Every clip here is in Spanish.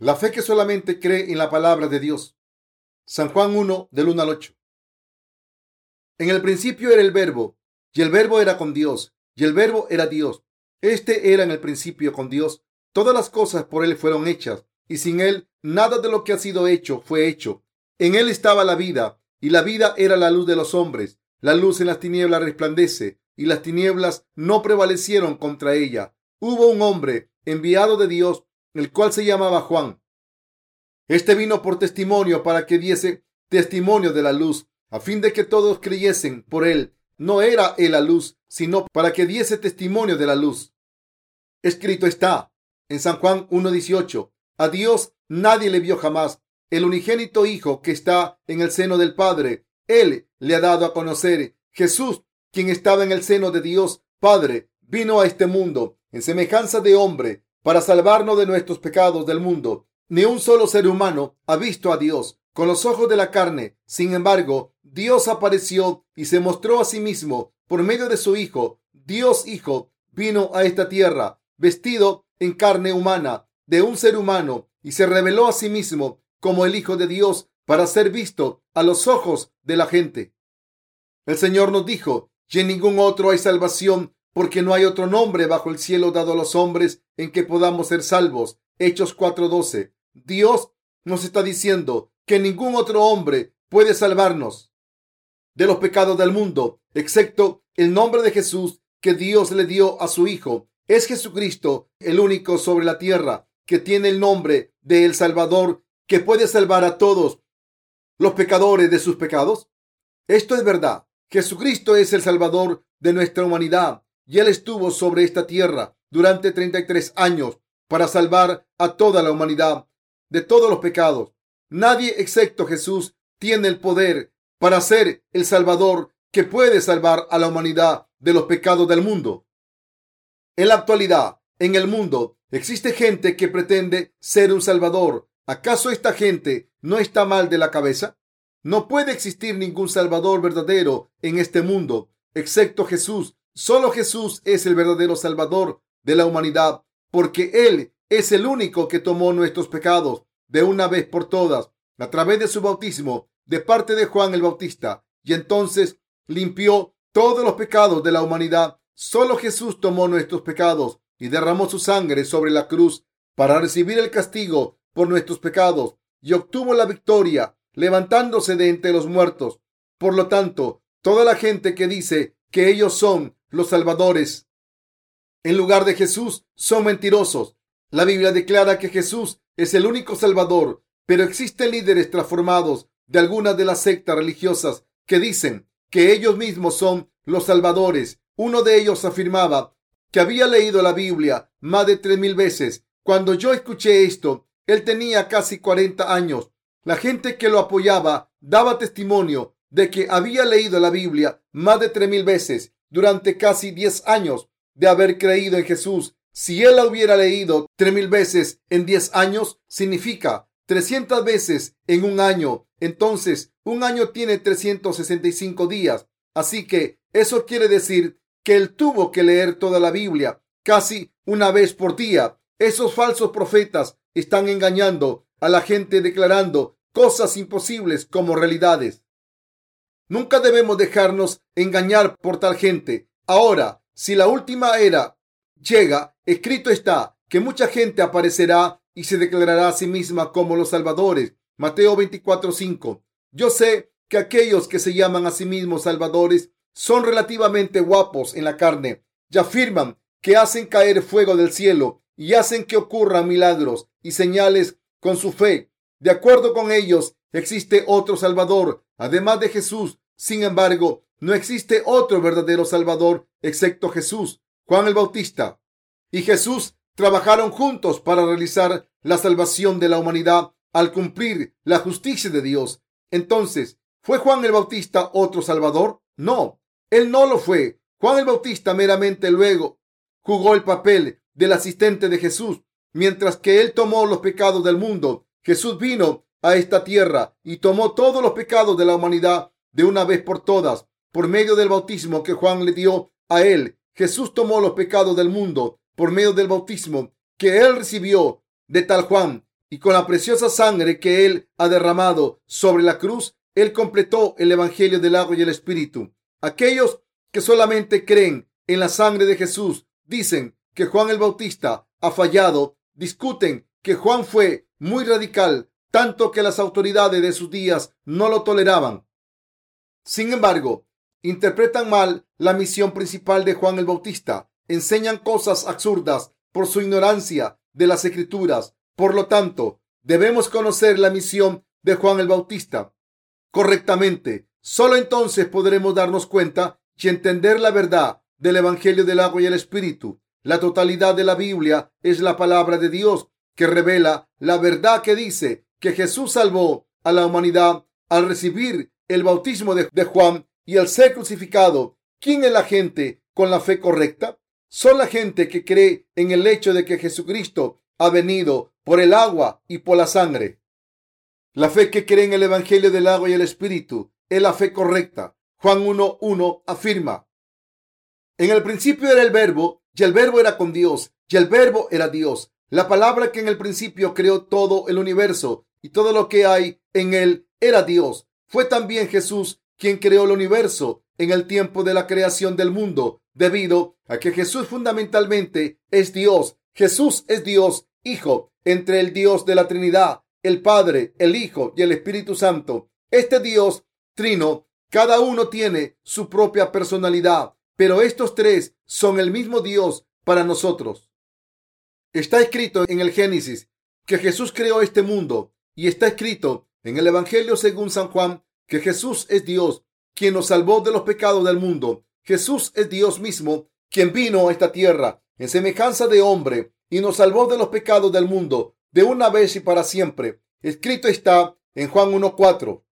La fe que solamente cree en la palabra de Dios. San Juan 1 del 1 al 8. En el principio era el verbo, y el verbo era con Dios, y el verbo era Dios. Este era en el principio con Dios. Todas las cosas por él fueron hechas, y sin él nada de lo que ha sido hecho fue hecho. En él estaba la vida, y la vida era la luz de los hombres. La luz en las tinieblas resplandece, y las tinieblas no prevalecieron contra ella. Hubo un hombre enviado de Dios, el cual se llamaba Juan. Este vino por testimonio para que diese testimonio de la luz, a fin de que todos creyesen por él. No era él la luz, sino para que diese testimonio de la luz. Escrito está en San Juan 1.18. A Dios nadie le vio jamás. El unigénito Hijo que está en el seno del Padre, Él le ha dado a conocer. Jesús, quien estaba en el seno de Dios Padre, vino a este mundo en semejanza de hombre para salvarnos de nuestros pecados del mundo. Ni un solo ser humano ha visto a Dios con los ojos de la carne. Sin embargo, Dios apareció y se mostró a sí mismo por medio de su Hijo. Dios Hijo vino a esta tierra vestido en carne humana de un ser humano y se reveló a sí mismo como el Hijo de Dios para ser visto a los ojos de la gente. El Señor nos dijo, y en ningún otro hay salvación, porque no hay otro nombre bajo el cielo dado a los hombres en que podamos ser salvos. Hechos 4:12. Dios nos está diciendo que ningún otro hombre puede salvarnos de los pecados del mundo, excepto el nombre de Jesús que Dios le dio a su Hijo. Es Jesucristo el único sobre la tierra que tiene el nombre de El Salvador, que puede salvar a todos los pecadores de sus pecados? Esto es verdad. Jesucristo es el Salvador de nuestra humanidad y Él estuvo sobre esta tierra durante 33 años para salvar a toda la humanidad de todos los pecados. Nadie excepto Jesús tiene el poder para ser el Salvador que puede salvar a la humanidad de los pecados del mundo. En la actualidad, en el mundo, existe gente que pretende ser un salvador. ¿Acaso esta gente no está mal de la cabeza? No puede existir ningún salvador verdadero en este mundo, excepto Jesús. Solo Jesús es el verdadero salvador de la humanidad, porque Él es el único que tomó nuestros pecados de una vez por todas a través de su bautismo de parte de Juan el Bautista, y entonces limpió todos los pecados de la humanidad. Solo Jesús tomó nuestros pecados y derramó su sangre sobre la cruz para recibir el castigo por nuestros pecados y obtuvo la victoria levantándose de entre los muertos. Por lo tanto, toda la gente que dice que ellos son los salvadores en lugar de Jesús son mentirosos. La Biblia declara que Jesús es el único salvador, pero existen líderes transformados de algunas de las sectas religiosas que dicen que ellos mismos son los salvadores. Uno de ellos afirmaba que había leído la Biblia más de tres mil veces. Cuando yo escuché esto, él tenía casi 40 años. La gente que lo apoyaba daba testimonio de que había leído la Biblia más de tres mil veces durante casi 10 años de haber creído en Jesús. Si él la hubiera leído tres mil veces en 10 años, significa 300 veces en un año. Entonces, un año tiene 365 días. Así que eso quiere decir que él tuvo que leer toda la Biblia casi una vez por día. Esos falsos profetas están engañando a la gente declarando cosas imposibles como realidades. Nunca debemos dejarnos engañar por tal gente. Ahora, si la última era llega, escrito está que mucha gente aparecerá y se declarará a sí misma como los salvadores. Mateo 24:5. Yo sé que aquellos que se llaman a sí mismos salvadores son relativamente guapos en la carne y afirman que hacen caer fuego del cielo y hacen que ocurran milagros y señales con su fe. De acuerdo con ellos, existe otro Salvador, además de Jesús. Sin embargo, no existe otro verdadero Salvador excepto Jesús. Juan el Bautista y Jesús trabajaron juntos para realizar la salvación de la humanidad al cumplir la justicia de Dios. Entonces, ¿fue Juan el Bautista otro Salvador? No, él no lo fue. Juan el Bautista meramente luego jugó el papel del asistente de Jesús, mientras que él tomó los pecados del mundo. Jesús vino a esta tierra y tomó todos los pecados de la humanidad de una vez por todas, por medio del bautismo que Juan le dio a él. Jesús tomó los pecados del mundo por medio del bautismo que él recibió de tal Juan. y con la preciosa sangre que Él ha derramado sobre la cruz, Él completó el Evangelio del agua y el Espíritu. Aquellos que solamente creen en la sangre de Jesús dicen que Juan el Bautista ha fallado, discuten que Juan fue muy radical, tanto que las autoridades de sus días no lo toleraban. Sin embargo, interpretan mal la misión principal de Juan el Bautista, enseñan cosas absurdas por su ignorancia de las escrituras. Por lo tanto, debemos conocer la misión de Juan el Bautista correctamente. Solo entonces podremos darnos cuenta y entender la verdad del Evangelio del agua y el Espíritu. La totalidad de la Biblia es la palabra de Dios que revela la verdad que dice que Jesús salvó a la humanidad al recibir el bautismo de, Juan y al ser crucificado. ¿Quién es la gente con la fe correcta? Son la gente que cree en el hecho de que Jesucristo ha venido por el agua y por la sangre. La fe que cree en el Evangelio del agua y el Espíritu es la fe correcta. Juan 1.1 afirma, en el principio era el verbo y el verbo era con Dios y el verbo era Dios. La palabra que en el principio creó todo el universo y todo lo que hay en él era Dios. Fue también Jesús quien creó el universo en el tiempo de la creación del mundo, debido a que Jesús fundamentalmente es Dios. Jesús es Dios, Hijo, entre el Dios de la Trinidad, el Padre, el Hijo y el Espíritu Santo. Este Dios trino, cada uno tiene su propia personalidad, pero estos tres son el mismo Dios para nosotros. Está escrito en el Génesis que Jesús creó este mundo y está escrito en el Evangelio según San Juan que Jesús es Dios, quien nos salvó de los pecados del mundo. Jesús es Dios mismo, quien vino a esta tierra en semejanza de hombre y nos salvó de los pecados del mundo de una vez y para siempre. Escrito está en Juan 1.4.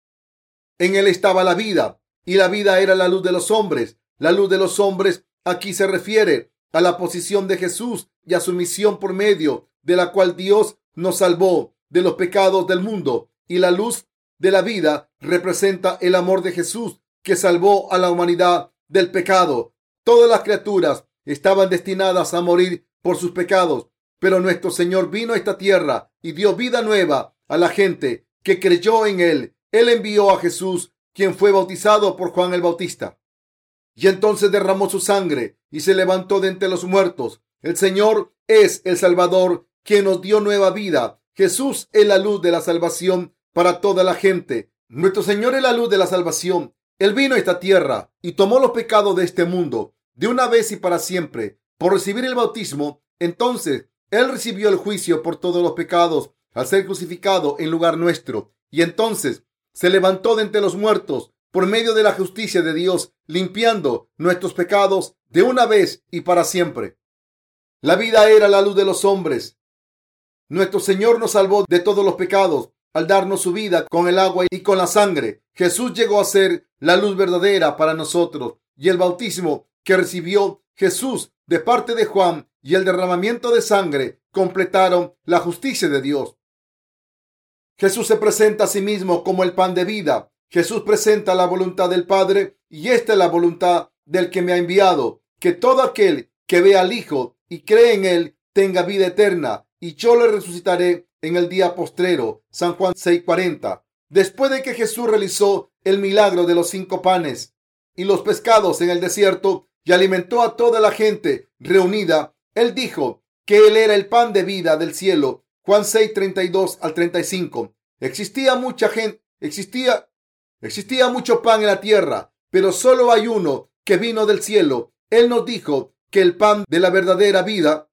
En él estaba la vida y la vida era la luz de los hombres. La luz de los hombres aquí se refiere a la posición de Jesús y a su misión por medio de la cual Dios nos salvó de los pecados del mundo. Y la luz de la vida representa el amor de Jesús que salvó a la humanidad del pecado. Todas las criaturas estaban destinadas a morir por sus pecados, pero nuestro Señor vino a esta tierra y dio vida nueva a la gente que creyó en Él. Él envió a Jesús, quien fue bautizado por Juan el Bautista. Y entonces derramó su sangre y se levantó de entre los muertos. El Señor es el Salvador, quien nos dio nueva vida. Jesús es la luz de la salvación para toda la gente. Nuestro Señor es la luz de la salvación. Él vino a esta tierra y tomó los pecados de este mundo de una vez y para siempre. Por recibir el bautismo, entonces Él recibió el juicio por todos los pecados al ser crucificado en lugar nuestro. Y entonces se levantó de entre los muertos por medio de la justicia de Dios, limpiando nuestros pecados de una vez y para siempre. La vida era la luz de los hombres. Nuestro Señor nos salvó de todos los pecados al darnos su vida con el agua y con la sangre. Jesús llegó a ser la luz verdadera para nosotros y el bautismo que recibió Jesús de parte de Juan y el derramamiento de sangre completaron la justicia de Dios. Jesús se presenta a sí mismo como el pan de vida. Jesús presenta la voluntad del Padre y esta es la voluntad del que me ha enviado, que todo aquel que vea al Hijo y cree en él tenga vida eterna y yo le resucitaré en el día postrero. San Juan 6:40. Después de que Jesús realizó el milagro de los cinco panes y los pescados en el desierto y alimentó a toda la gente reunida, él dijo que él era el pan de vida del cielo. Juan 6:32 al 35. Existía mucha gente, existía, existía mucho pan en la tierra, pero solo hay uno que vino del cielo. Él nos dijo que el pan de la verdadera vida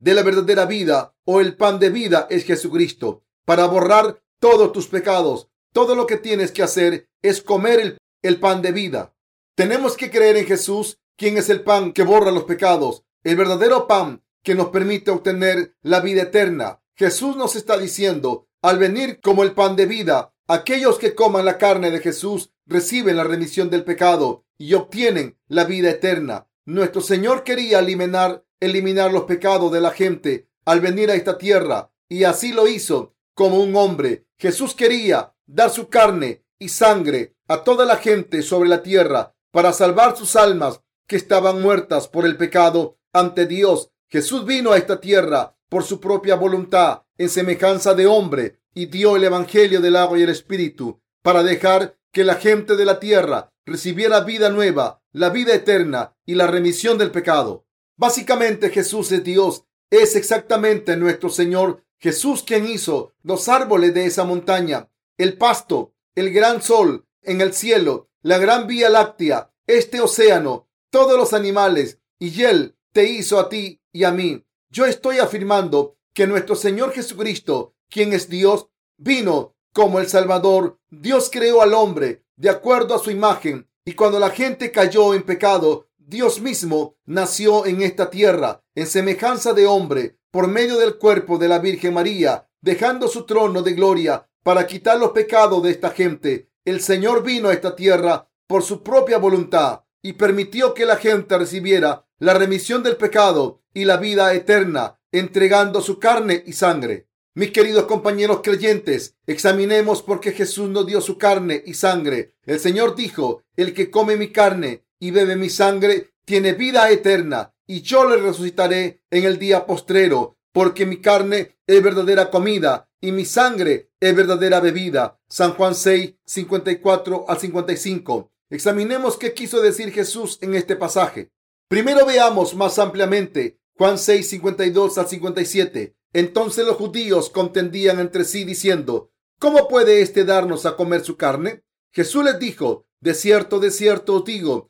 de la verdadera vida o el pan de vida es Jesucristo para borrar todos tus pecados. Todo lo que tienes que hacer es comer el, pan de vida. Tenemos que creer en Jesús, quien es el pan que borra los pecados, el verdadero pan que nos permite obtener la vida eterna. Jesús nos está diciendo, al venir como el pan de vida, aquellos que coman la carne de Jesús reciben la remisión del pecado y obtienen la vida eterna. Nuestro Señor quería eliminar eliminar los pecados de la gente al venir a esta tierra y así lo hizo como un hombre. Jesús quería dar su carne y sangre a toda la gente sobre la tierra para salvar sus almas que estaban muertas por el pecado ante Dios. Jesús vino a esta tierra por su propia voluntad en semejanza de hombre y dio el Evangelio del agua y el Espíritu para dejar que la gente de la tierra recibiera vida nueva, la vida eterna y la remisión del pecado. Básicamente Jesús es Dios, es exactamente nuestro Señor Jesús quien hizo los árboles de esa montaña, el pasto, el gran sol en el cielo, la gran vía láctea, este océano, todos los animales, y Él te hizo a ti y a mí. Yo estoy afirmando que nuestro Señor Jesucristo, quien es Dios, vino como el Salvador. Dios creó al hombre de acuerdo a su imagen, y cuando la gente cayó en pecado, Dios mismo nació en esta tierra en semejanza de hombre por medio del cuerpo de la Virgen María, dejando su trono de gloria para quitar los pecados de esta gente. El Señor vino a esta tierra por su propia voluntad y permitió que la gente recibiera la remisión del pecado y la vida eterna, entregando su carne y sangre. Mis queridos compañeros creyentes, examinemos por qué Jesús nos dio su carne y sangre. El Señor dijo, el que come mi carne y bebe mi sangre tiene vida eterna y yo le resucitaré en el día postrero, porque mi carne es verdadera comida y mi sangre es verdadera bebida. San Juan 6, 54 al 55. Examinemos qué quiso decir Jesús en este pasaje. Primero veamos más ampliamente Juan 6, 52 al 57. Entonces los judíos contendían entre sí diciendo, ¿cómo puede éste darnos a comer su carne? Jesús les dijo, de cierto, de cierto os digo,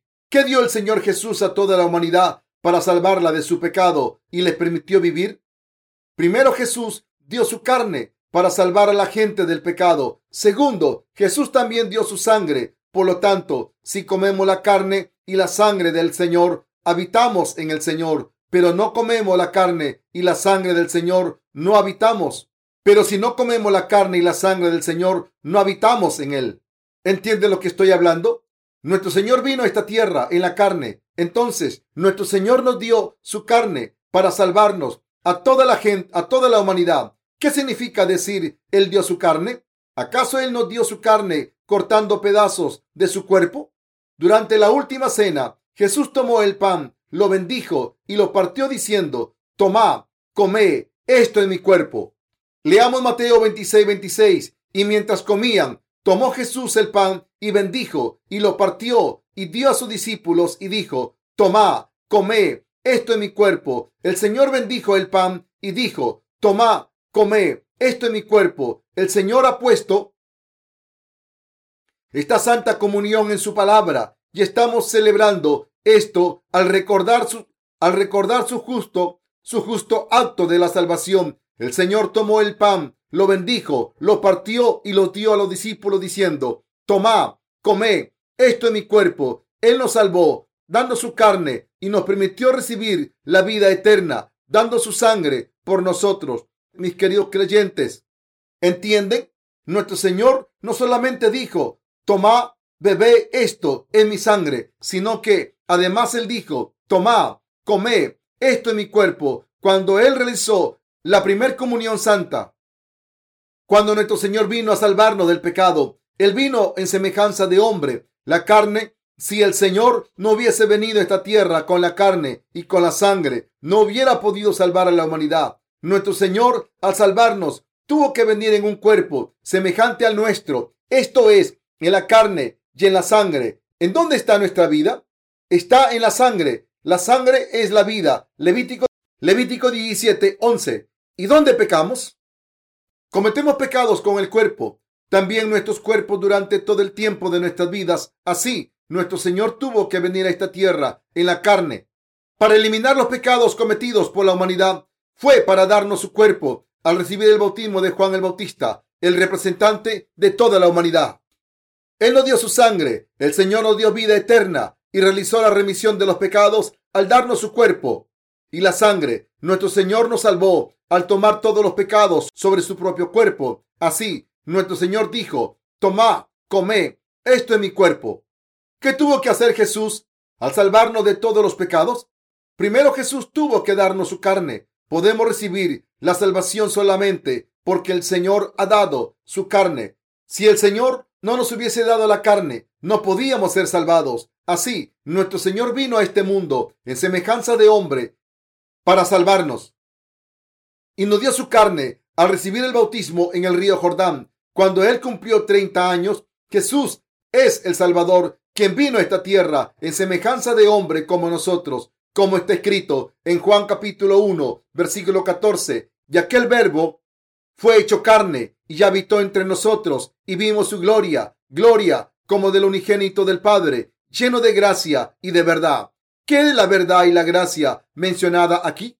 ¿Qué dio el Señor Jesús a toda la humanidad para salvarla de su pecado y le permitió vivir? Primero Jesús dio su carne para salvar a la gente del pecado. Segundo, Jesús también dio su sangre. Por lo tanto, si comemos la carne y la sangre del Señor, habitamos en el Señor. Pero no comemos la carne y la sangre del Señor, no habitamos. Pero si no comemos la carne y la sangre del Señor, no habitamos en Él. ¿Entiende lo que estoy hablando? Nuestro Señor vino a esta tierra en la carne. Entonces, nuestro Señor nos dio su carne para salvarnos a toda la gente, a toda la humanidad. ¿Qué significa decir Él dio su carne? ¿Acaso Él nos dio su carne cortando pedazos de su cuerpo? Durante la última cena, Jesús tomó el pan, lo bendijo y lo partió diciendo, Tomad, comé, esto es mi cuerpo. Leamos Mateo 26, 26. Y mientras comían, tomó Jesús el pan y bendijo y lo partió y dio a sus discípulos y dijo, tomad, comé, esto es mi cuerpo. El Señor bendijo el pan y dijo, tomad, comé, esto es mi cuerpo. El Señor ha puesto esta santa comunión en su palabra y estamos celebrando esto al recordar su, al recordar su justo, su justo acto de la salvación. El Señor tomó el pan, lo bendijo, lo partió y lo dio a los discípulos diciendo, Tomá, comé, esto es mi cuerpo. Él nos salvó, dando su carne y nos permitió recibir la vida eterna, dando su sangre por nosotros. Mis queridos creyentes, ¿entienden? Nuestro Señor no solamente dijo, tomá, bebé esto en mi sangre, sino que además Él dijo, tomá, comé, esto es mi cuerpo, cuando Él realizó la primer comunión santa. Cuando nuestro Señor vino a salvarnos del pecado, él vino en semejanza de hombre. La carne, si el Señor no hubiese venido a esta tierra con la carne y con la sangre, no hubiera podido salvar a la humanidad. Nuestro Señor, al salvarnos, tuvo que venir en un cuerpo semejante al nuestro. Esto es, en la carne y en la sangre. ¿En dónde está nuestra vida? Está en la sangre. La sangre es la vida. Levítico, Levítico 17, 11. ¿Y dónde pecamos? Cometemos pecados con el cuerpo también nuestros cuerpos durante todo el tiempo de nuestras vidas. Así, nuestro Señor tuvo que venir a esta tierra en la carne para eliminar los pecados cometidos por la humanidad. Fue para darnos su cuerpo al recibir el bautismo de Juan el Bautista, el representante de toda la humanidad. Él nos dio su sangre, el Señor nos dio vida eterna y realizó la remisión de los pecados al darnos su cuerpo. y la sangre. Nuestro Señor nos salvó al tomar todos los pecados sobre su propio cuerpo. Así, nuestro Señor dijo, tomad, comed, esto es mi cuerpo. ¿Qué tuvo que hacer Jesús al salvarnos de todos los pecados? Primero Jesús tuvo que darnos su carne. Podemos recibir la salvación solamente porque el Señor ha dado su carne. Si el Señor no nos hubiese dado la carne, no podíamos ser salvados. Así, nuestro Señor vino a este mundo en semejanza de hombre para salvarnos. Y nos dio su carne al recibir el bautismo en el río Jordán. Cuando Él cumplió 30 años, Jesús es el Salvador, quien vino a esta tierra en semejanza de hombre como nosotros, como está escrito en Juan capítulo 1, versículo 14. Y aquel verbo fue hecho carne y habitó entre nosotros y vimos su gloria, gloria como del unigénito del Padre, lleno de gracia y de verdad. ¿Qué es la verdad y la gracia mencionada aquí?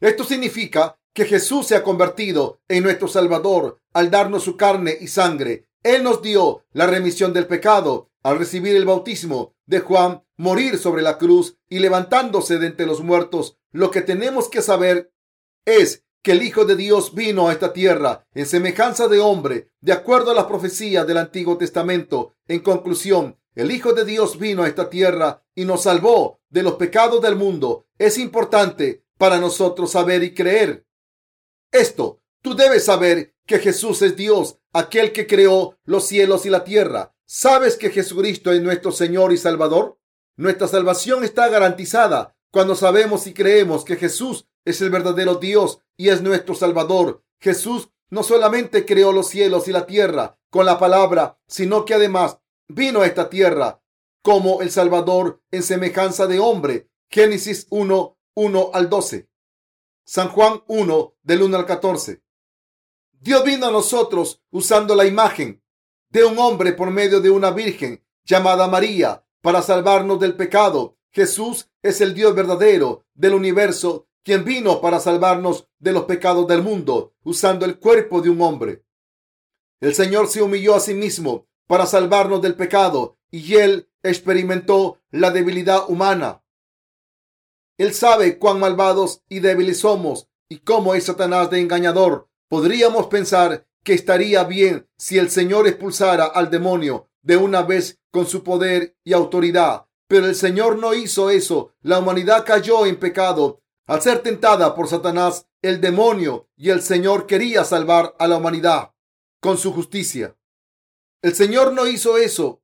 Esto significa que Jesús se ha convertido en nuestro Salvador al darnos su carne y sangre. Él nos dio la remisión del pecado al recibir el bautismo de Juan, morir sobre la cruz y levantándose de entre los muertos. Lo que tenemos que saber es que el Hijo de Dios vino a esta tierra en semejanza de hombre, de acuerdo a las profecías del Antiguo Testamento. En conclusión, el Hijo de Dios vino a esta tierra y nos salvó de los pecados del mundo. Es importante para nosotros saber y creer esto. Tú debes saber que Jesús es Dios, aquel que creó los cielos y la tierra. ¿Sabes que Jesucristo es nuestro Señor y Salvador? Nuestra salvación está garantizada cuando sabemos y creemos que Jesús es el verdadero Dios y es nuestro Salvador. Jesús no solamente creó los cielos y la tierra con la palabra, sino que además vino a esta tierra como el Salvador en semejanza de hombre. Génesis 1, 1 al 12. San Juan 1, del 1 al 14. Dios vino a nosotros usando la imagen de un hombre por medio de una virgen llamada María para salvarnos del pecado. Jesús es el Dios verdadero del universo quien vino para salvarnos de los pecados del mundo, usando el cuerpo de un hombre. El Señor se humilló a sí mismo para salvarnos del pecado y él experimentó la debilidad humana. Él sabe cuán malvados y débiles somos y cómo es Satanás de engañador. Podríamos pensar que estaría bien si el Señor expulsara al demonio de una vez con su poder y autoridad. Pero el Señor no hizo eso. La humanidad cayó en pecado al ser tentada por Satanás, el demonio y el Señor quería salvar a la humanidad con su justicia. El Señor no hizo eso.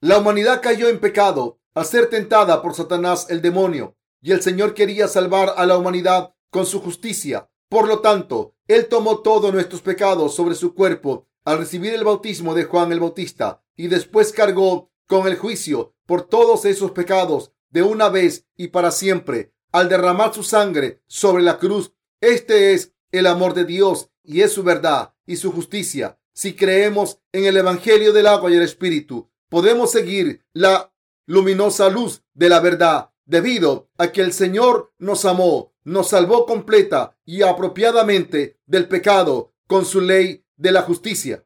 La humanidad cayó en pecado al ser tentada por Satanás, el demonio, y el Señor quería salvar a la humanidad con su justicia. Por lo tanto, Él tomó todos nuestros pecados sobre su cuerpo al recibir el bautismo de Juan el Bautista y después cargó con el juicio por todos esos pecados de una vez y para siempre al derramar su sangre sobre la cruz. Este es el amor de Dios y es su verdad y su justicia. Si creemos en el Evangelio del agua y el Espíritu, podemos seguir la luminosa luz de la verdad debido a que el Señor nos amó, nos salvó completa y apropiadamente del pecado con su ley de la justicia.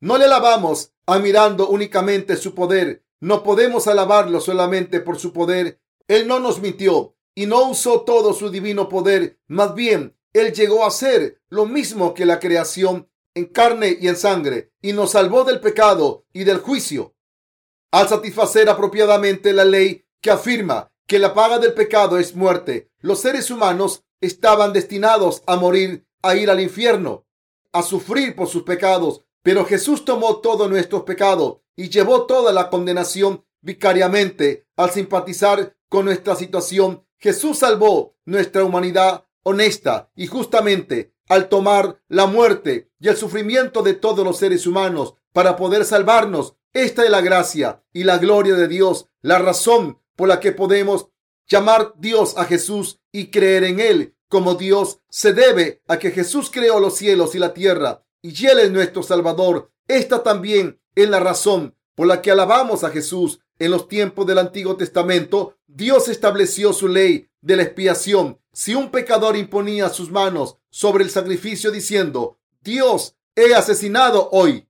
No le alabamos admirando únicamente su poder. No podemos alabarlo solamente por su poder. Él no nos mintió y no usó todo su divino poder. Más bien, Él llegó a ser lo mismo que la creación en carne y en sangre y nos salvó del pecado y del juicio. Al satisfacer apropiadamente la ley que afirma que la paga del pecado es muerte, los seres humanos estaban destinados a morir, a ir al infierno, a sufrir por sus pecados. Pero Jesús tomó todos nuestros pecados y llevó toda la condenación vicariamente al simpatizar con nuestra situación Jesús salvó nuestra humanidad honesta y justamente al tomar la muerte y el sufrimiento de todos los seres humanos para poder salvarnos. Esta es la gracia y la gloria de Dios, la razón por la que podemos llamar Dios a Jesús y creer en Él como Dios se debe a que Jesús creó los cielos y la tierra y Él es nuestro Salvador. Esta también es la razón por la que alabamos a Jesús en los tiempos del Antiguo Testamento, Dios estableció su ley de la expiación. Si un pecador imponía sus manos sobre el sacrificio diciendo, Dios, he asesinado hoy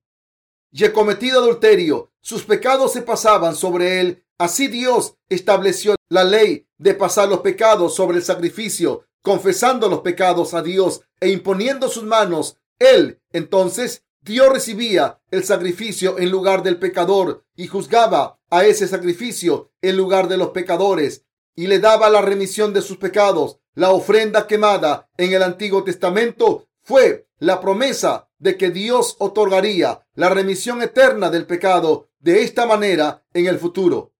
y he cometido adulterio, sus pecados se pasaban sobre él. Así Dios estableció la ley de pasar los pecados sobre el sacrificio, confesando los pecados a Dios e imponiendo sus manos, él entonces Dios recibía el sacrificio en lugar del pecador y juzgaba a ese sacrificio en lugar de los pecadores y le daba la remisión de sus pecados. La ofrenda quemada en el Antiguo Testamento fue la promesa de que Dios otorgaría la remisión eterna del pecado de esta manera en el futuro.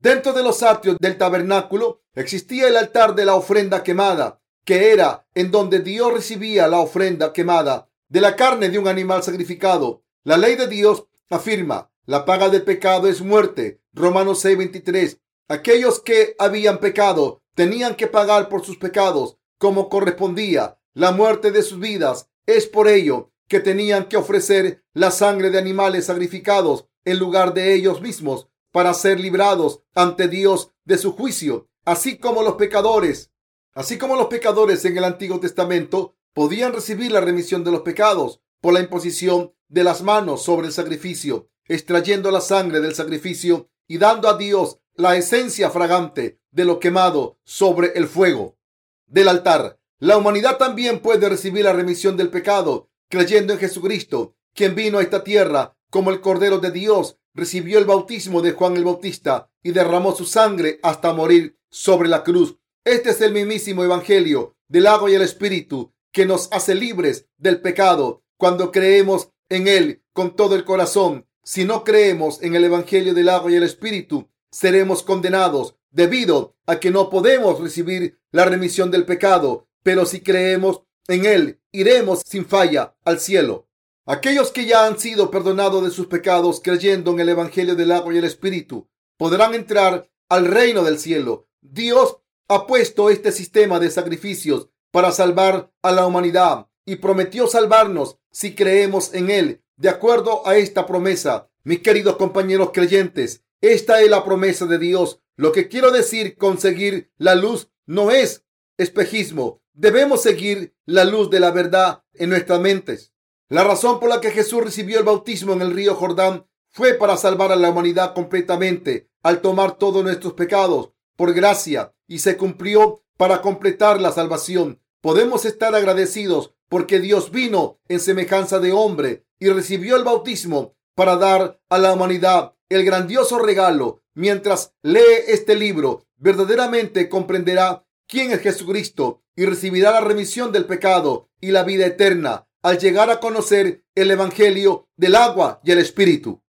Dentro de los atrios del tabernáculo existía el altar de la ofrenda quemada, que era en donde Dios recibía la ofrenda quemada de la carne de un animal sacrificado. La ley de Dios afirma, la paga del pecado es muerte. Romanos 6:23. Aquellos que habían pecado tenían que pagar por sus pecados como correspondía la muerte de sus vidas. Es por ello que tenían que ofrecer la sangre de animales sacrificados en lugar de ellos mismos para ser librados ante Dios de su juicio, así como los pecadores, así como los pecadores en el Antiguo Testamento podían recibir la remisión de los pecados por la imposición de las manos sobre el sacrificio, extrayendo la sangre del sacrificio y dando a Dios la esencia fragante de lo quemado sobre el fuego del altar. La humanidad también puede recibir la remisión del pecado creyendo en Jesucristo, quien vino a esta tierra como el Cordero de Dios recibió el bautismo de Juan el Bautista y derramó su sangre hasta morir sobre la cruz. Este es el mismísimo Evangelio del agua y el Espíritu que nos hace libres del pecado cuando creemos en Él con todo el corazón. Si no creemos en el Evangelio del agua y el Espíritu, seremos condenados debido a que no podemos recibir la remisión del pecado. Pero si creemos en Él, iremos sin falla al cielo. Aquellos que ya han sido perdonados de sus pecados creyendo en el Evangelio del agua y el Espíritu podrán entrar al reino del cielo. Dios ha puesto este sistema de sacrificios para salvar a la humanidad y prometió salvarnos si creemos en Él. De acuerdo a esta promesa, mis queridos compañeros creyentes, esta es la promesa de Dios. Lo que quiero decir, conseguir la luz no es espejismo. Debemos seguir la luz de la verdad en nuestras mentes. La razón por la que Jesús recibió el bautismo en el río Jordán fue para salvar a la humanidad completamente al tomar todos nuestros pecados por gracia y se cumplió para completar la salvación. Podemos estar agradecidos porque Dios vino en semejanza de hombre y recibió el bautismo para dar a la humanidad el grandioso regalo. Mientras lee este libro, verdaderamente comprenderá quién es Jesucristo y recibirá la remisión del pecado y la vida eterna al llegar a conocer el Evangelio del agua y el Espíritu.